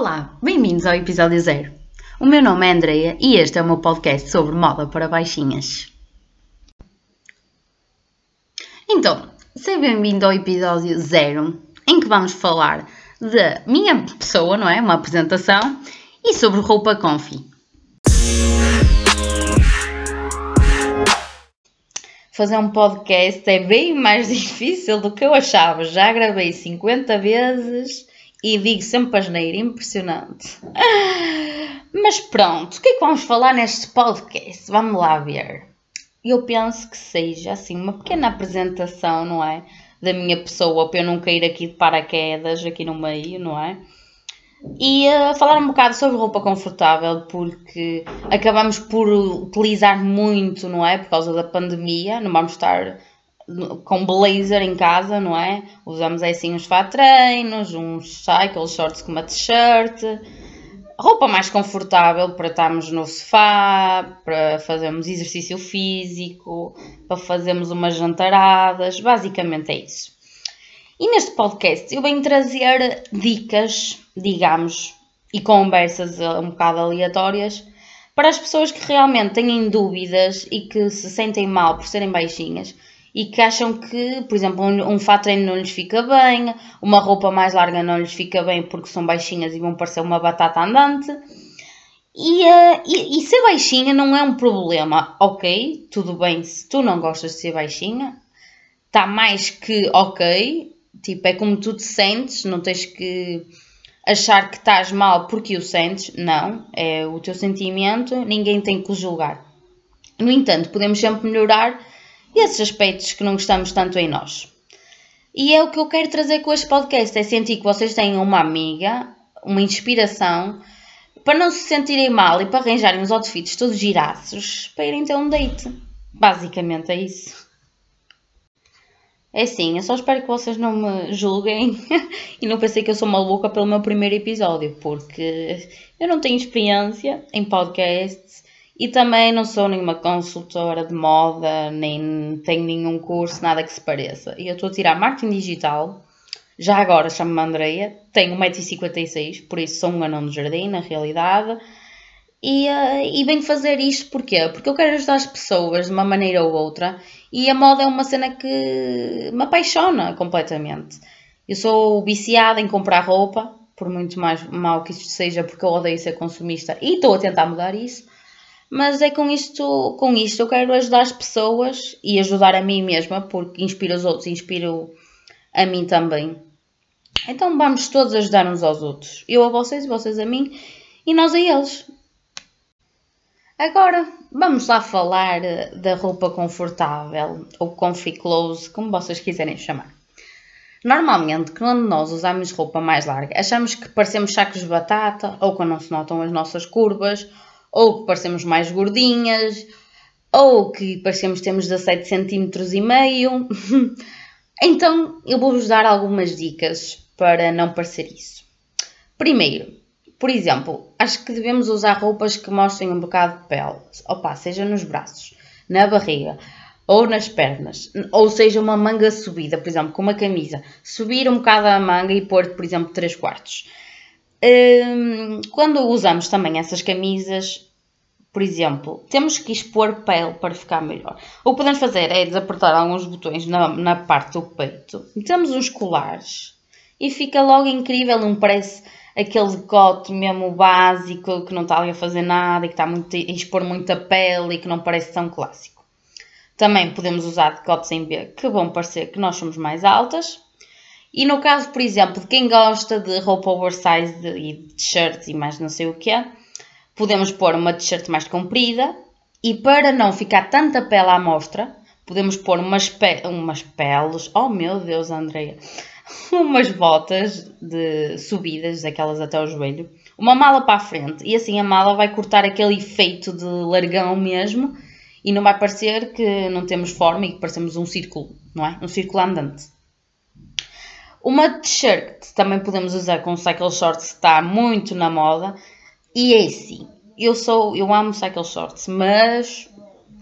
Olá, bem-vindos ao episódio zero. O meu nome é Andreia e este é o meu podcast sobre moda para baixinhas. Então, seja bem-vindo ao episódio zero, em que vamos falar da minha pessoa, não é? Uma apresentação e sobre roupa confi. Fazer um podcast é bem mais difícil do que eu achava. Já gravei 50 vezes e digo sempre asneira, impressionante. Mas pronto, o que é que vamos falar neste podcast? Vamos lá ver. Eu penso que seja assim uma pequena apresentação, não é? Da minha pessoa, para eu não cair aqui de paraquedas, aqui no meio, não é? E uh, falar um bocado sobre roupa confortável, porque acabamos por utilizar muito, não é? Por causa da pandemia, não vamos estar com blazer em casa, não é? Usamos assim uns fato treinos, uns cycle shorts com uma t-shirt, roupa mais confortável para estarmos no sofá, para fazermos exercício físico, para fazermos umas jantaradas, basicamente é isso. E neste podcast eu venho trazer dicas, digamos, e conversas um bocado aleatórias para as pessoas que realmente têm dúvidas e que se sentem mal por serem baixinhas e que acham que, por exemplo, um, um fato treino não lhes fica bem, uma roupa mais larga não lhes fica bem porque são baixinhas e vão parecer uma batata andante. E, uh, e, e, ser baixinha não é um problema, ok? Tudo bem se tu não gostas de ser baixinha, está mais que ok. Tipo, é como tu te sentes, não tens que achar que estás mal porque o sentes, não, é o teu sentimento, ninguém tem que o julgar. No entanto, podemos sempre melhorar esses aspectos que não gostamos tanto em nós. E é o que eu quero trazer com este podcast: é sentir que vocês têm uma amiga, uma inspiração, para não se sentirem mal e para arranjarem uns outfits todos giraços para irem ter um date. Basicamente é isso. É assim, eu só espero que vocês não me julguem e não pensem que eu sou maluca pelo meu primeiro episódio, porque eu não tenho experiência em podcasts e também não sou nenhuma consultora de moda, nem tenho nenhum curso, nada que se pareça. E eu estou a tirar marketing digital, já agora chamo-me Andreia, tenho 1,56m, por isso sou um anão de jardim, na realidade. E, uh, e venho fazer isto porquê? Porque eu quero ajudar as pessoas de uma maneira ou outra e a moda é uma cena que me apaixona completamente. Eu sou viciada em comprar roupa, por muito mais mal que isto seja, porque eu odeio ser consumista e estou a tentar mudar isso. Mas é com isto, com isto eu quero ajudar as pessoas e ajudar a mim mesma, porque inspiro os outros, inspiro a mim também. Então vamos todos ajudar uns aos outros. Eu a vocês, vocês a mim e nós a eles. Agora vamos lá falar da roupa confortável ou comfy clothes, como vocês quiserem chamar. Normalmente, quando nós usamos roupa mais larga, achamos que parecemos sacos de batata ou quando não se notam as nossas curvas ou que parecemos mais gordinhas, ou que parecemos temos 17 cm e meio. então, eu vou-vos dar algumas dicas para não parecer isso. Primeiro, por exemplo, acho que devemos usar roupas que mostrem um bocado de pele, opa, seja nos braços, na barriga ou nas pernas, ou seja, uma manga subida, por exemplo, com uma camisa, subir um bocado a manga e pôr, por exemplo, 3 quartos. Quando usamos também essas camisas, por exemplo, temos que expor pele para ficar melhor. O que podemos fazer é desapertar alguns botões na, na parte do peito, metemos uns colares e fica logo incrível, não parece aquele decote mesmo básico que não está ali a fazer nada e que está muito, a expor muita pele e que não parece tão clássico. Também podemos usar decotes em B que vão parecer que nós somos mais altas e no caso, por exemplo, de quem gosta de roupa oversized e de t-shirts e mais não sei o que é, podemos pôr uma t-shirt mais comprida e para não ficar tanta pele à mostra, podemos pôr umas, pe umas peles, oh meu Deus, Andreia, umas botas de subidas, aquelas até o joelho, uma mala para a frente e assim a mala vai cortar aquele efeito de largão mesmo e não vai parecer que não temos forma e que parecemos um círculo, não é? Um círculo andante. Uma t-shirt também podemos usar com cycle shorts, que está muito na moda. E é assim, eu sou, eu amo cycle shorts, mas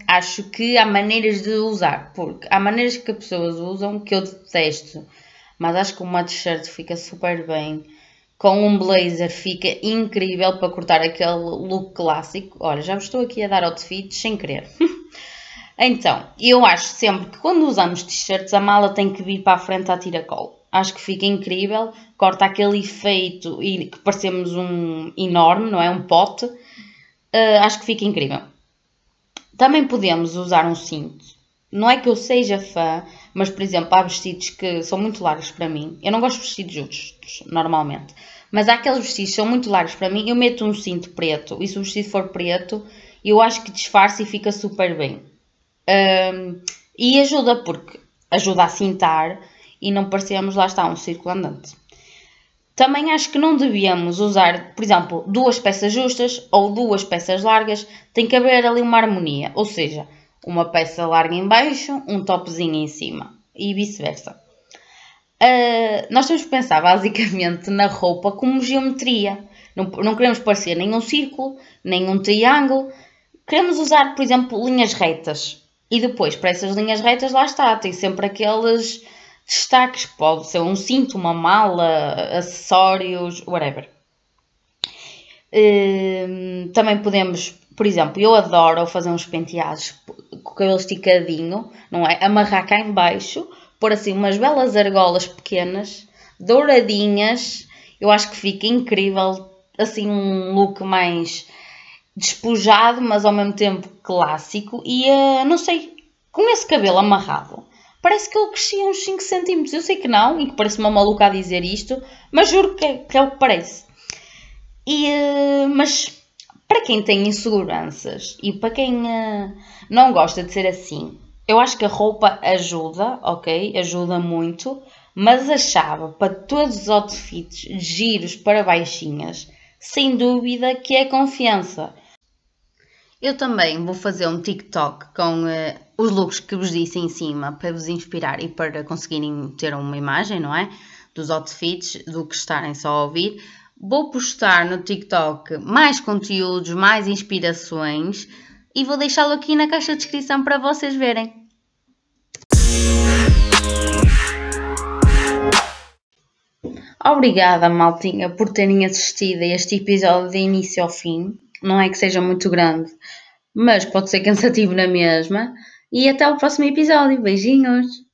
acho que há maneiras de usar, porque há maneiras que as pessoas usam que eu detesto, mas acho que uma t-shirt fica super bem com um blazer fica incrível para cortar aquele look clássico. Olha, já estou aqui a dar outfit sem querer. então, eu acho sempre que quando usamos t-shirts a mala tem que vir para a frente a tiracolo. Acho que fica incrível, corta aquele efeito e que parecemos um enorme, não é? Um pote. Uh, acho que fica incrível. Também podemos usar um cinto. Não é que eu seja fã, mas por exemplo, há vestidos que são muito largos para mim. Eu não gosto de vestidos justos, normalmente. Mas há aqueles vestidos que são muito largos para mim. Eu meto um cinto preto e se o vestido for preto, eu acho que disfarça e fica super bem. Um, e ajuda porque ajuda a cintar e não parecemos, lá está, um círculo andante. Também acho que não devíamos usar, por exemplo, duas peças justas ou duas peças largas, tem que haver ali uma harmonia, ou seja, uma peça larga em baixo, um topzinho em cima e vice-versa. Uh, nós temos que pensar basicamente na roupa como geometria. Não, não queremos parecer nem um círculo, nem um triângulo. Queremos usar, por exemplo, linhas retas. E depois, para essas linhas retas, lá está, tem sempre aqueles destaques, pode ser um cinto, uma mala, acessórios, whatever. Uh, também podemos, por exemplo, eu adoro fazer uns penteados com o cabelo esticadinho, não é? Amarrar cá em baixo, pôr assim umas belas argolas pequenas, douradinhas, eu acho que fica incrível, assim um look mais despojado, mas ao mesmo tempo clássico e uh, não sei, com esse cabelo amarrado parece que ele crescia uns 5 centímetros. Eu sei que não, e que parece uma maluca a dizer isto, mas juro que é, que é o que parece. E, uh, mas para quem tem inseguranças e para quem uh, não gosta de ser assim, eu acho que a roupa ajuda, ok? Ajuda muito, mas a chave para todos os outfits giros para baixinhas, sem dúvida que é confiança. Eu também vou fazer um TikTok com uh, os looks que vos disse em cima para vos inspirar e para conseguirem ter uma imagem, não é? Dos outfits, do que estarem só a ouvir. Vou postar no TikTok mais conteúdos, mais inspirações e vou deixá-lo aqui na caixa de descrição para vocês verem. Obrigada, maltinha, por terem assistido a este episódio de início ao fim não é que seja muito grande, mas pode ser cansativo na mesma. E até o próximo episódio. Beijinhos!